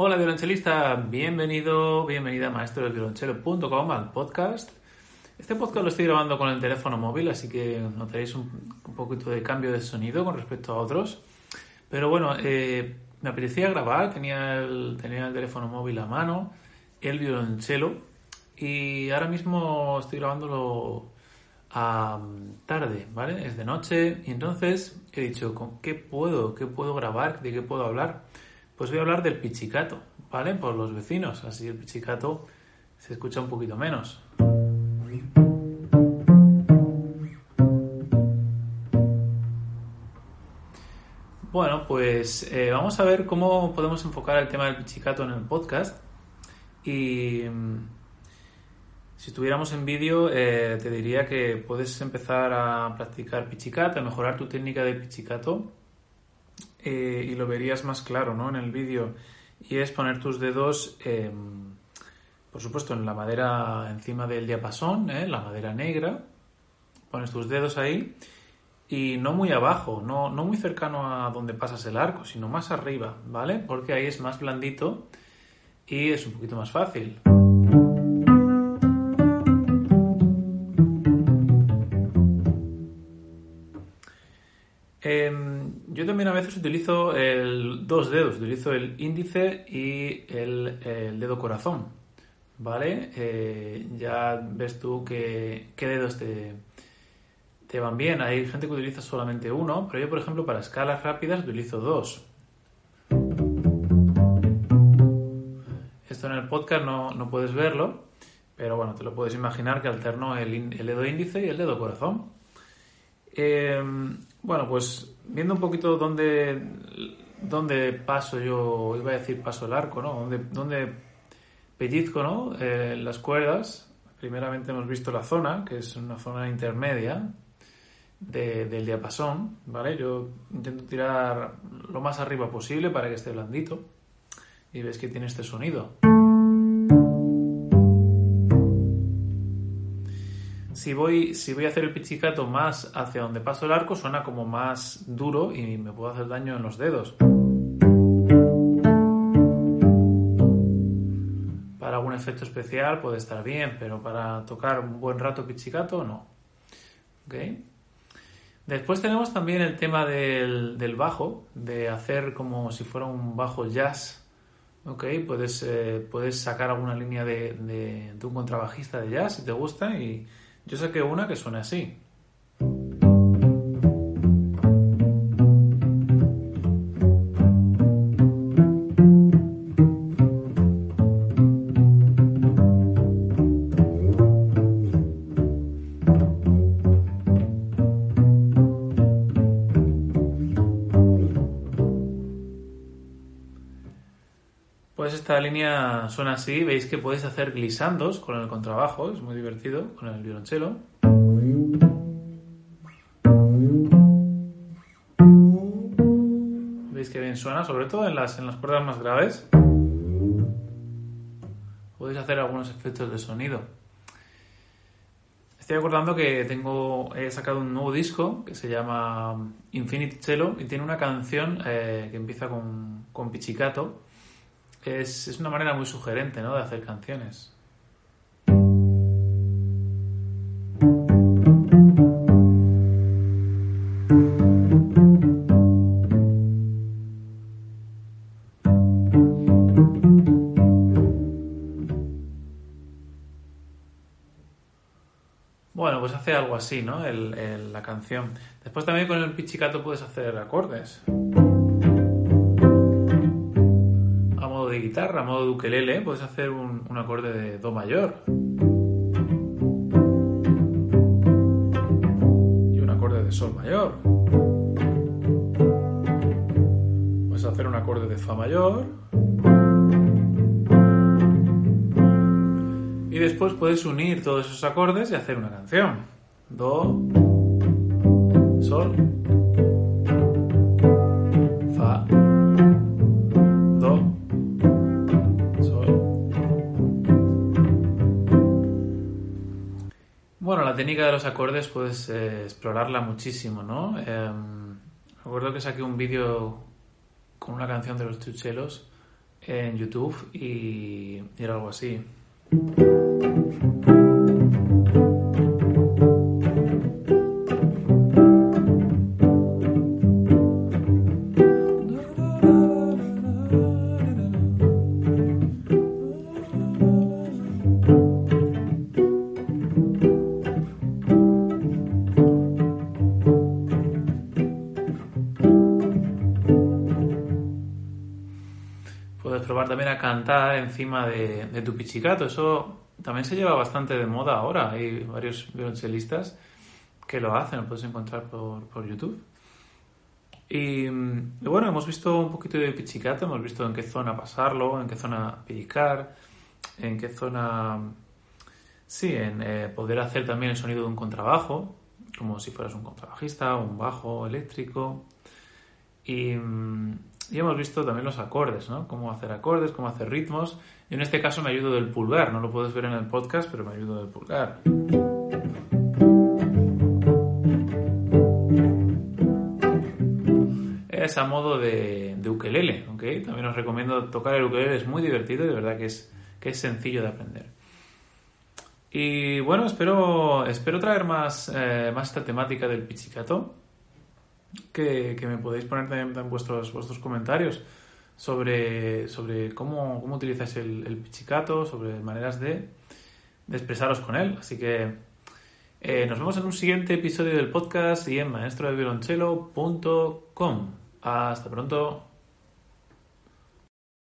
Hola violonchelista, bienvenido, bienvenida a maestrodelviolonchelo.com al podcast. Este podcast lo estoy grabando con el teléfono móvil, así que notaréis un, poquito de cambio de sonido con respecto a otros. Pero bueno, eh, me apetecía grabar, tenía el, teléfono móvil a mano, el violonchelo, y ahora mismo estoy grabándolo a tarde, ¿vale? Es de noche, y entonces he dicho, ¿con qué puedo? ¿Qué puedo grabar? ¿De qué puedo hablar? Pues voy a hablar del pichicato, ¿vale? Por los vecinos, así el pichicato se escucha un poquito menos. Bueno, pues eh, vamos a ver cómo podemos enfocar el tema del pichicato en el podcast. Y mm, si estuviéramos en vídeo, eh, te diría que puedes empezar a practicar pichicato, a mejorar tu técnica de pichicato eh, y lo verías más claro ¿no? en el vídeo. Y es poner tus dedos, por supuesto, en la madera encima del diapasón, la madera negra. Pones tus dedos ahí y no muy abajo, no, no muy cercano a donde pasas el arco, sino más arriba, ¿vale? Porque ahí es más blandito y es un poquito más fácil. También a veces utilizo el, dos dedos, utilizo el índice y el, dedo corazón, ¿vale? Eh, ya ves tú que, qué dedos te, te van bien. Hay gente que utiliza solamente uno, pero yo, por ejemplo, para escalas rápidas utilizo dos. Esto en el podcast no, puedes verlo, pero bueno, te lo puedes imaginar que alterno el, dedo índice y el dedo corazón. Eh, bueno, pues viendo un poquito dónde, dónde paso yo, iba a decir paso el arco, ¿no? Dónde, pellizco, ¿no? Eh, las cuerdas. Primeramente hemos visto la zona, que es una zona intermedia, del diapasón, ¿vale? Yo intento tirar lo más arriba posible para que esté blandito y ves que tiene este sonido. Si voy, si voy a hacer el pichicato más hacia donde paso el arco, suena como más duro y me puedo hacer daño en los dedos. Para algún efecto especial puede estar bien, pero para tocar un buen rato pichicato, no. ¿Okay? Después tenemos también el tema del, bajo, de hacer como si fuera un bajo jazz. Ok, puedes, eh, puedes sacar alguna línea de, de, un contrabajista de jazz si te gusta. Y yo saqué una que suena así. Pues esta línea suena así, veis que podéis hacer glisandos con el contrabajo, es muy divertido, con el violonchelo. Veis que bien suena, sobre todo en las, en las cuerdas más graves. Podéis hacer algunos efectos de sonido. Estoy acordando que tengo, he sacado un nuevo disco que se llama Infinite Cello y tiene una canción eh, que empieza con, con pichicato es, es una manera muy sugerente ¿no? de hacer canciones. Bueno, pues hace algo así, ¿no? El, la canción. Después también con el pichicato puedes hacer acordes. Guitarra, a modo de puedes hacer un, acorde de Do mayor. Y un acorde de Sol mayor. Puedes hacer un acorde de Fa mayor. Y después puedes unir todos esos acordes y hacer una canción. Do, Sol, técnica de los acordes puedes eh, explorarla muchísimo, ¿no? Eh, recuerdo que saqué un vídeo con una canción de los chuchelos en YouTube y era algo así. Puedes probar también a cantar encima de, tu pichicato. Eso también se lleva bastante de moda ahora. Hay varios violonchelistas que lo hacen, lo puedes encontrar por, por YouTube. Y, bueno, hemos visto un poquito de pichicato, hemos visto en qué zona pasarlo, en qué zona picar, en qué zona, sí, en eh, poder hacer también el sonido de un contrabajo, como si fueras un contrabajista, un bajo eléctrico. Y, y hemos visto también los acordes, ¿no? Cómo hacer acordes, cómo hacer ritmos. Y en este caso me ayudo del pulgar, no lo puedes ver en el podcast, pero me ayudo del pulgar. Es a modo de, de ukelele, ¿ok? También os recomiendo tocar el ukelele, es muy divertido y de verdad que es, que es sencillo de aprender. Y bueno, espero, espero traer más, eh, más esta temática del pizzicato, que, que me podéis poner también en vuestros, vuestros comentarios sobre, sobre cómo, cómo utilizáis el, el pizzicato, sobre maneras de, expresaros con él. Así que eh, nos vemos en un siguiente episodio del podcast y en maestrodeviolonchelo.com. Hasta pronto.